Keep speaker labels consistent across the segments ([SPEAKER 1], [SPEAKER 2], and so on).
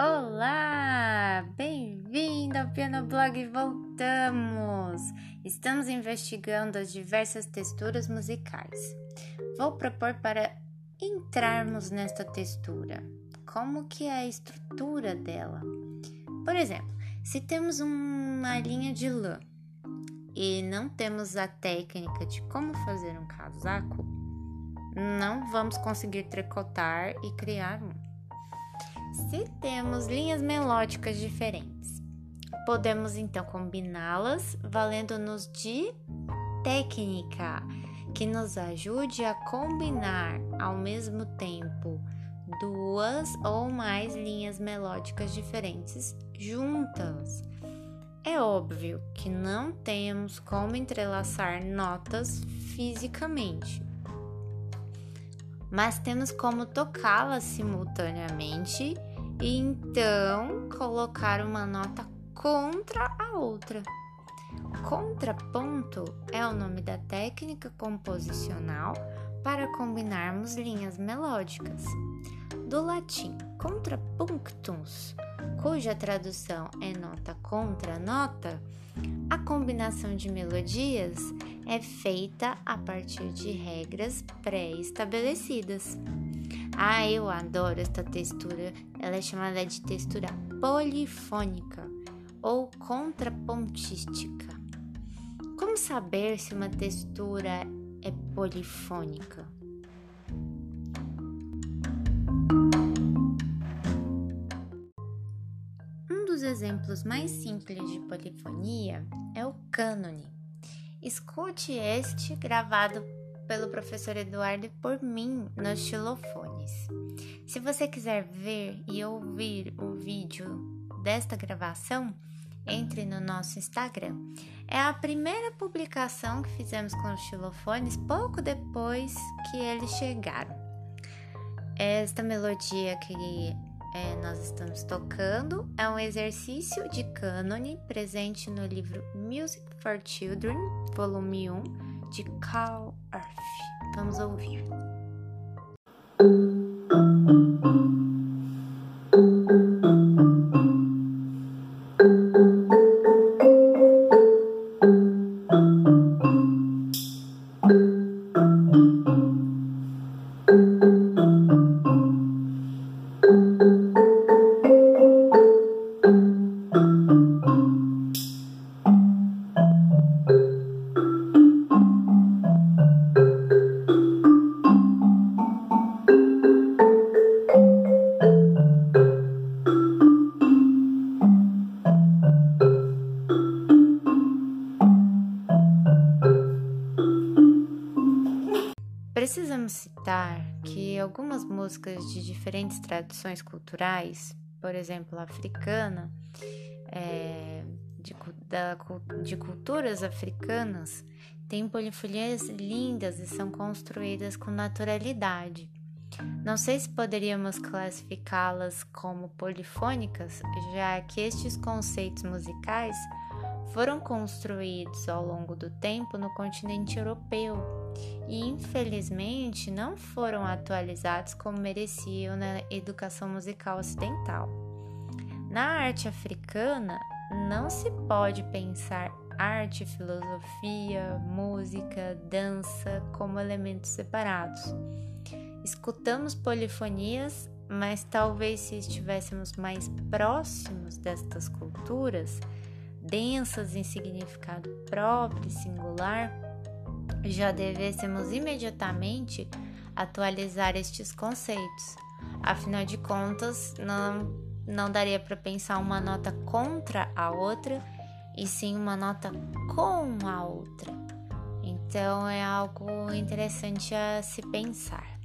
[SPEAKER 1] Olá! Bem-vindo ao Piano Blog Voltamos! Estamos investigando as diversas texturas musicais. Vou propor para entrarmos nesta textura. Como que é a estrutura dela? Por exemplo, se temos uma linha de lã e não temos a técnica de como fazer um casaco, não vamos conseguir tricotar e criar um. Se temos linhas melódicas diferentes, podemos então combiná-las valendo-nos de técnica que nos ajude a combinar ao mesmo tempo duas ou mais linhas melódicas diferentes juntas. É óbvio que não temos como entrelaçar notas fisicamente, mas temos como tocá-las simultaneamente então colocar uma nota contra a outra. Contraponto é o nome da técnica composicional para combinarmos linhas melódicas. Do latim contrapunctus, cuja tradução é nota contra nota, a combinação de melodias é feita a partir de regras pré-estabelecidas. Ah, eu adoro esta textura. Ela é chamada de textura polifônica ou contrapontística. Como saber se uma textura é polifônica? Um dos exemplos mais simples de polifonia é o cânone. Escute este gravado pelo professor Eduardo por mim nos xilofones. Se você quiser ver e ouvir o vídeo desta gravação, entre no nosso Instagram. É a primeira publicação que fizemos com os xilofones pouco depois que eles chegaram. Esta melodia que é, nós estamos tocando é um exercício de cânone presente no livro Music for Children, volume 1 de Carl Earth. Vamos ouvir. Citar que algumas músicas de diferentes tradições culturais, por exemplo, africana, é, de, da, de culturas africanas, têm polifonias lindas e são construídas com naturalidade. Não sei se poderíamos classificá-las como polifônicas, já que estes conceitos musicais foram construídos ao longo do tempo no continente europeu e, infelizmente, não foram atualizados como mereciam na educação musical ocidental. Na arte africana, não se pode pensar arte, filosofia, música, dança como elementos separados. Escutamos polifonias, mas talvez se estivéssemos mais próximos destas culturas, densas em significado próprio e singular, já devêssemos imediatamente atualizar estes conceitos. Afinal de contas, não, não daria para pensar uma nota contra a outra, e sim uma nota com a outra. Então é algo interessante a se pensar.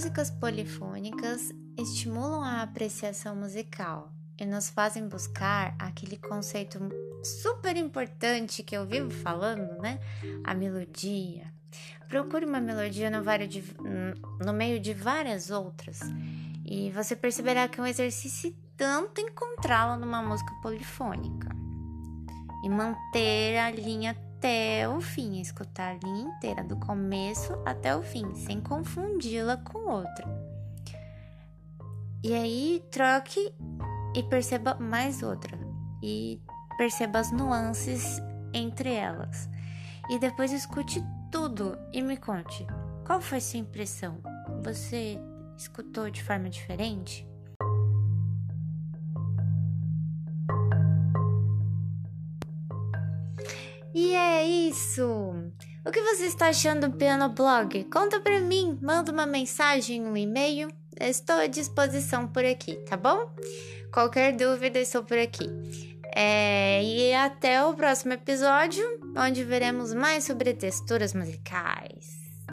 [SPEAKER 1] Músicas polifônicas estimulam a apreciação musical e nos fazem buscar aquele conceito super importante que eu vivo falando, né? A melodia. Procure uma melodia no, de, no meio de várias outras e você perceberá que é um exercício tanto encontrá-la numa música polifônica e manter a linha até o fim, escutar a linha inteira, do começo até o fim, sem confundi-la com outra. E aí troque e perceba mais outra. E perceba as nuances entre elas. E depois escute tudo e me conte qual foi sua impressão. Você escutou de forma diferente? E é isso! O que você está achando do Piano Blog? Conta pra mim, manda uma mensagem, um e-mail. Estou à disposição por aqui, tá bom? Qualquer dúvida, estou por aqui. É, e até o próximo episódio, onde veremos mais sobre texturas musicais.